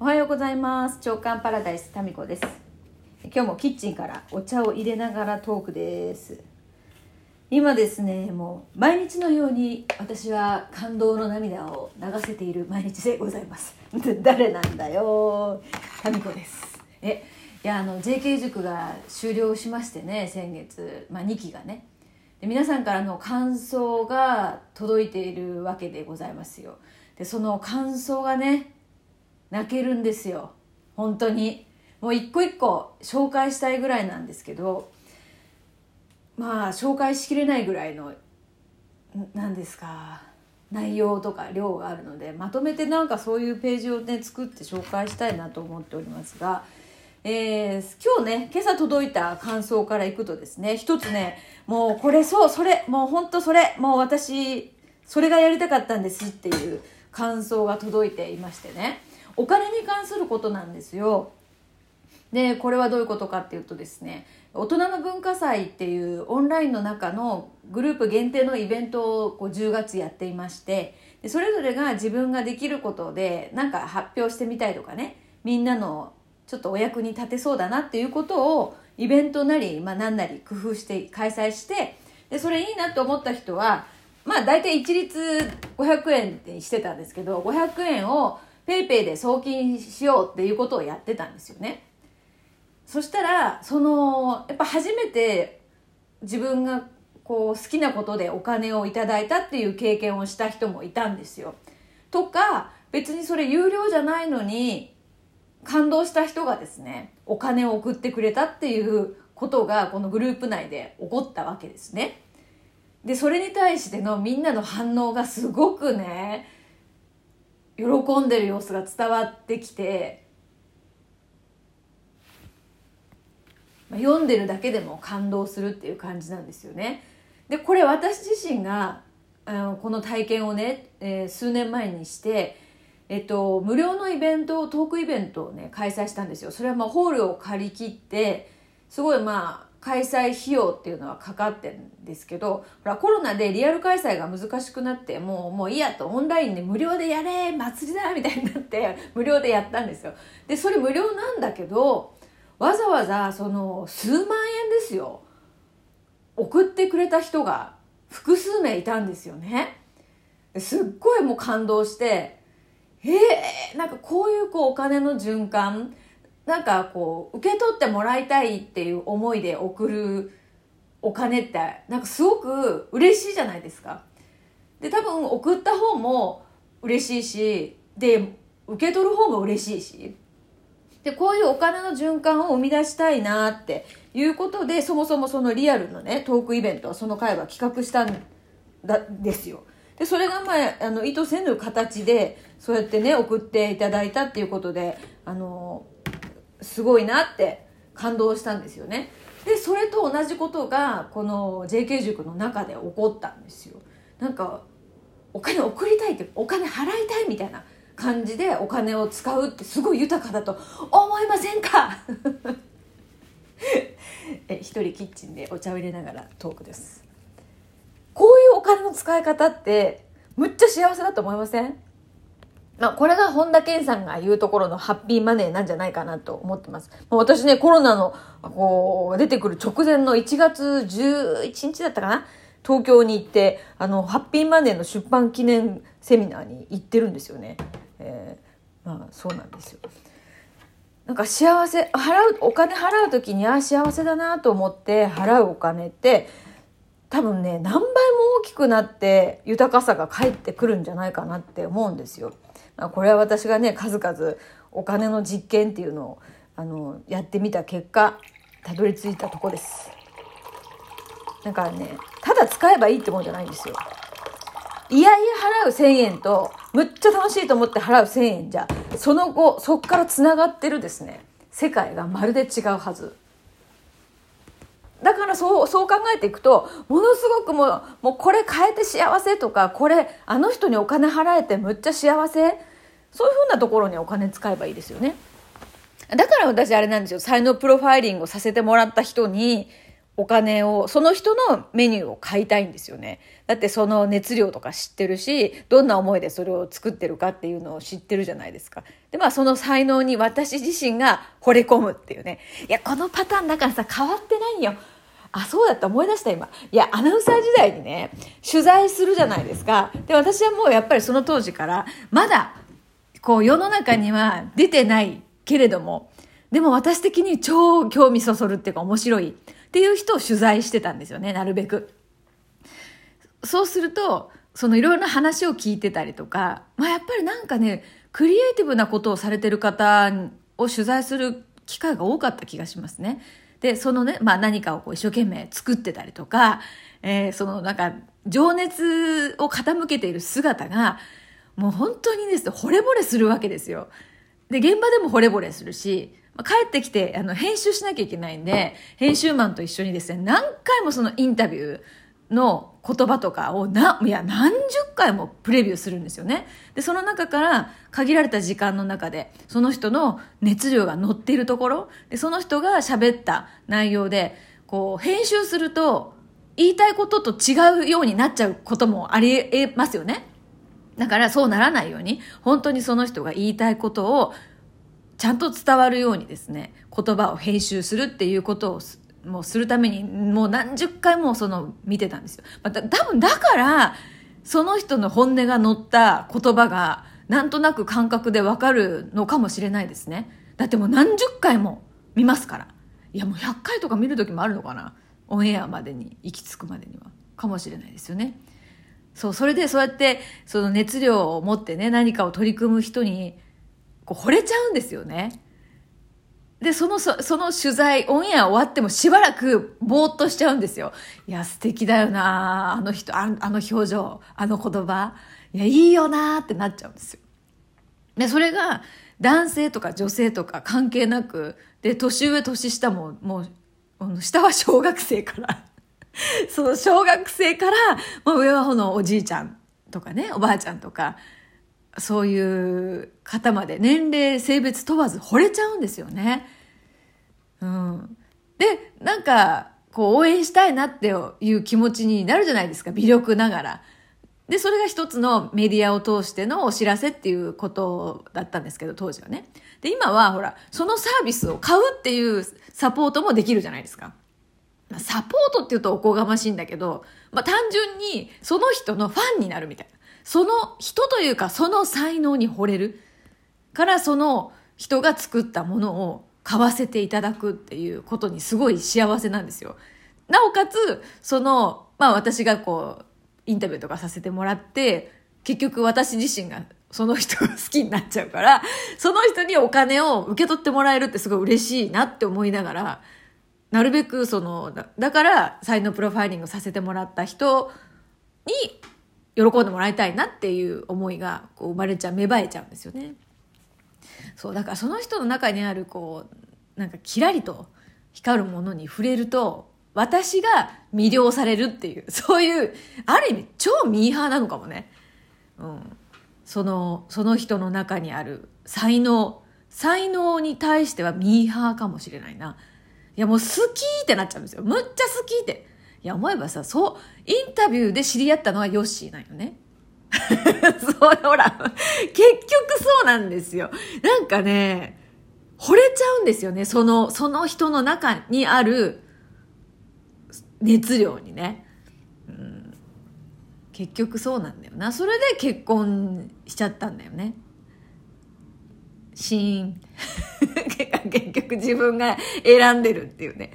おはようございます。長官パラダイスタミコです。今日もキッチンからお茶を入れながらトークです。今ですねもう毎日のように私は感動の涙を流せている毎日でございます。誰なんだよタミコです。えいやあの JK 塾が終了しましてね先月、まあ、2期がね。で皆さんからの感想が届いているわけでございますよ。でその感想がね泣けるんですよ。本当に。もう一個一個紹介したいぐらいなんですけどまあ紹介しきれないぐらいの何ですか内容とか量があるのでまとめてなんかそういうページをね作って紹介したいなと思っておりますが、えー、今日ね今朝届いた感想からいくとですね一つねもうこれそうそれもうほんとそれもう私それがやりたかったんですっていう感想が届いていましてね。お金に関することなんですよ。でこれはどういうことかっていうとですね大人の文化祭っていうオンラインの中のグループ限定のイベントをこう10月やっていましてでそれぞれが自分ができることで何か発表してみたいとかねみんなのちょっとお役に立てそうだなっていうことをイベントなり、まあ、何なり工夫して開催してでそれいいなと思った人はまあ大体一律500円にしてたんですけど500円を PayPay で送金しようっていうことをやってたんですよね。そしたらそのやっぱ初めて自分がこう好きなことでお金をいただいたっていう経験をした人もいたんですよ。とか別にそれ有料じゃないのに感動した人がですねお金を送ってくれたっていうことがこのグループ内で起こったわけですね。でそれに対してのみんなの反応がすごくね喜んでる様子が伝わってきて、まあ、読んでるだけでも感動するっていう感じなんですよね。でこれ私自身があのこの体験をね、えー、数年前にして、えっと、無料のイベントトークイベントをね開催したんですよ。それはまあホールを借り切ってすごいまあ開催費用っていうのはかかってるんですけどほらコロナでリアル開催が難しくなってもうもういいやとオンラインで無料でやれ祭りだみたいになって 無料でやったんですよ。でそれ無料なんだけどわざわざその数万円ですよ。送ってくれた人が複数名いたんですよね。すっごいもう感動してえー、なんかこういうこうお金の循環なんかこう受け取ってもらいたいっていう思いで送るお金ってなんかすごく嬉しいじゃないですか。で多分送った方も嬉しいしで受け取る方も嬉しいしでこういうお金の循環を生み出したいなっていうことでそもそもそのリアルのねトークイベントはその会は企画したんだですよ。でそれがまああの意図せぬ形でそうやってね送っていただいたっていうことであのすごいなって感動したんですよね。でそれと同じことがこの JK 塾の中で起こったんですよ。なんかお金送りたいってお金払いたいみたいな感じでお金を使うってすごい豊かだと思いませんか？え一人キッチンでお茶を入れながらトークですこういうお金の使い方ってむっちゃ幸せだと思いません？まあ、これが本田健さんが言うところのハッピーマネーなんじゃないかなと思ってます。もう私ね、コロナの、こう、出てくる直前の1月11日だったかな？東京に行って、あの、ハッピーマネーの出版記念セミナーに行ってるんですよね。えー、まあ、そうなんですよ。なんか幸せ、払う、お金払う時に、ああ、幸せだなと思って払うお金って、多分ね、何倍も大きくなって豊かさが返ってくるんじゃないかなって思うんですよ。これは私がね数々お金の実験っていうのをあのやってみた結果たどり着いたとこです。だからねただ使えばいいってもんじゃないんですよ。いやいや払う1,000円とむっちゃ楽しいと思って払う1,000円じゃその後そっからつながってるですね世界がまるで違うはず。だからそうそう考えていくとものすごくもうもうこれ変えて幸せとかこれあの人にお金払えてむっちゃ幸せ？そういうふうなところにお金使えばいいですよね。だから私あれなんですよ才能プロファイリングをさせてもらった人にお金を、その人のメニューを買いたいんですよね。だってその熱量とか知ってるし、どんな思いでそれを作ってるかっていうのを知ってるじゃないですか。で、まあその才能に私自身が惚れ込むっていうね。いや、このパターンだからさ、変わってないよ。あ、そうだった思い出した今。いや、アナウンサー時代にね、取材するじゃないですか。で、私はもうやっぱりその当時から、まだ、こう世の中には出てないけれども、でも私的に超興味そそるっていうか面白い。っていう人を取材してたんですよね、なるべく。そうすると、そのいろいろな話を聞いてたりとか、まあやっぱりなんかね、クリエイティブなことをされてる方を取材する機会が多かった気がしますね。で、そのね、まあ何かをこう一生懸命作ってたりとか、えー、そのなんか情熱を傾けている姿が、もう本当にですね、惚れ惚れするわけですよ。で、現場でも惚れ惚れするし、帰ってきて、あの、編集しなきゃいけないんで、編集マンと一緒にですね、何回もそのインタビューの言葉とかをな、いや、何十回もプレビューするんですよね。で、その中から限られた時間の中で、その人の熱量が乗っているところ、で、その人が喋った内容で、こう、編集すると、言いたいことと違うようになっちゃうこともありえますよね。だからそうならないように、本当にその人が言いたいことをちゃんと伝わるようにですね、言葉を編集するっていうことをもうするために、もう何十回もその見てたんですよ。また多分だから、その人の本音が乗った言葉が、なんとなく感覚でわかるのかもしれないですね。だってもう何十回も見ますから。いやもう100回とか見る時もあるのかな。オンエアまでに行き着くまでには。かもしれないですよね。そう、それでそうやって、その熱量を持ってね、何かを取り組む人に、こう惚れちゃうんですよね。で、その、その取材、オンエア終わってもしばらくぼーっとしちゃうんですよ。いや、素敵だよなあの人、あのあの表情、あの言葉。いや、いいよなってなっちゃうんですよ。で、それが男性とか女性とか関係なく、で、年上、年下も、もう、下は小学生から その小学生から、まあ、上はこのおじいちゃんとかね、おばあちゃんとか、そういう方まで年齢、性別問わず惚れちゃうんですよね。うん。で、なんか、こう応援したいなっていう気持ちになるじゃないですか、微力ながら。で、それが一つのメディアを通してのお知らせっていうことだったんですけど、当時はね。で、今はほら、そのサービスを買うっていうサポートもできるじゃないですか。サポートって言うとおこがましいんだけど、まあ単純にその人のファンになるみたいな。その人というかその才能に惚れるからその人が作ったものを買わせていただくっていうことにすごい幸せなんですよ。なおかつ、その、まあ私がこう、インタビューとかさせてもらって、結局私自身がその人が好きになっちゃうから、その人にお金を受け取ってもらえるってすごい嬉しいなって思いながら、なるべくその、だだから才能プロファイリングさせてもらった人に喜んでもらいたいなっていう思いがこう生まれちゃう芽生えちゃうんですよね。そうだからその人の中にあるこうなんかキラリと光るものに触れると私が魅了されるっていう そういうある意味超ミーハーなのかもね。うん、そのその人の中にある才能才能に対してはミーハーかもしれないな。いやもう好きってなっちゃうんですよ。むっちゃ好きって。いや、思えばさ、そう、インタビューで知り合ったのはヨッシーなんよね。そう、ほら、結局そうなんですよ。なんかね、惚れちゃうんですよね。その、その人の中にある熱量にね。うん、結局そうなんだよな。それで結婚しちゃったんだよね。シーン。結局自分が選んでるっていうね。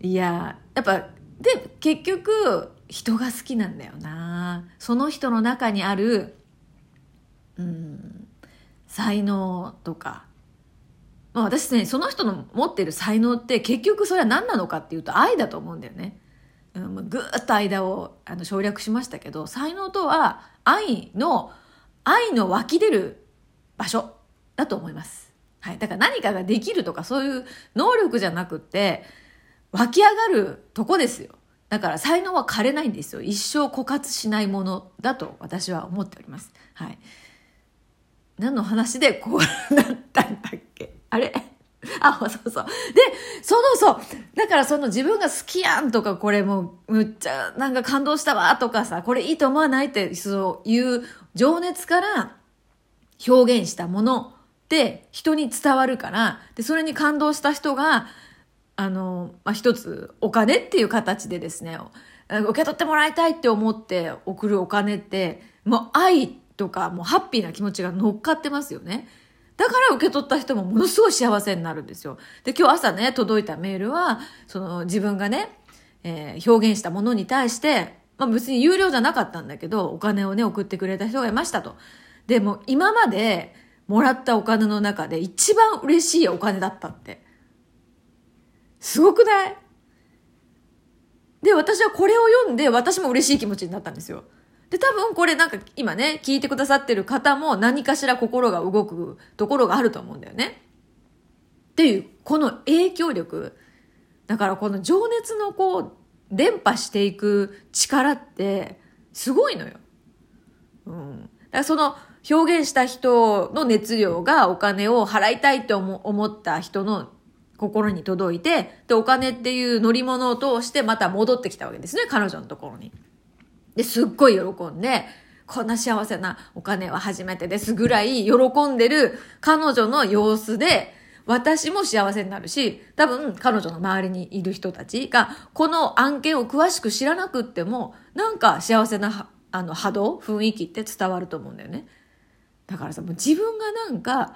いや、やっぱで結局人が好きなんだよなその人の中にあるうん才能とか、まあ、私ねその人の持ってる才能って結局それは何なのかっていうと愛だと思うんだよね。うん、ぐーっと間をあの省略しましたけど才能とは愛の愛の湧き出る場所だと思います。はい、だから何かができるとかそういう能力じゃなくって湧き上がるとこですよ。だから才能は枯れないんですよ。一生枯渇しないものだと私は思っております。はい。何の話でこうなったんだっけ？あれ？あ、そうそう。で、そのそう、だからその自分が好きやんとか、これもう、むっちゃ、なんか感動したわとかさ、これいいと思わないって、そういう情熱から表現したものって人に伝わるから、で、それに感動した人が、あの、まあ、一つお金っていう形でですね、受け取ってもらいたいって思って送るお金って、もう愛とかもうハッピーな気持ちが乗っかってますよね。だから受け取った人もものすごい幸せになるんですよ。で、今日朝ね、届いたメールは、その自分がね、えー、表現したものに対して、まあ別に有料じゃなかったんだけど、お金をね、送ってくれた人がいましたと。でも今までもらったお金の中で一番嬉しいお金だったって。すごくない？で、私はこれを読んで私も嬉しい気持ちになったんですよ。で、多分これなんか今ね、聞いてくださってる方も何かしら心が動くところがあると思うんだよね。っていう、この影響力。だからこの情熱のこう、伝播していく力ってすごいのよ。うん。だからその表現した人の熱量がお金を払いたいって思った人の心に届いて、で、お金っていう乗り物を通してまた戻ってきたわけですね、彼女のところに。で、すっごい喜んで、こんな幸せなお金は初めてですぐらい喜んでる彼女の様子で、私も幸せになるし、多分彼女の周りにいる人たちが、この案件を詳しく知らなくっても、なんか幸せなあの波動、雰囲気って伝わると思うんだよね。だからさ、もう自分がなんか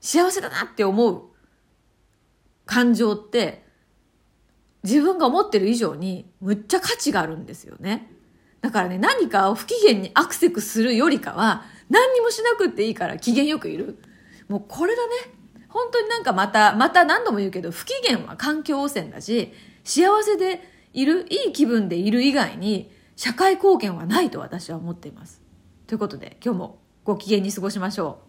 幸せだなって思う感情って自分が思ってる以上にむっちゃ価値があるんですよね。だからね、何かを不機嫌にアクセクするよりかは、何にもしなくていいから機嫌よくいる。もうこれだね。本当になんかまた、また何度も言うけど、不機嫌は環境汚染だし、幸せでいる、いい気分でいる以外に、社会貢献はないと私は思っています。ということで、今日もご機嫌に過ごしましょう。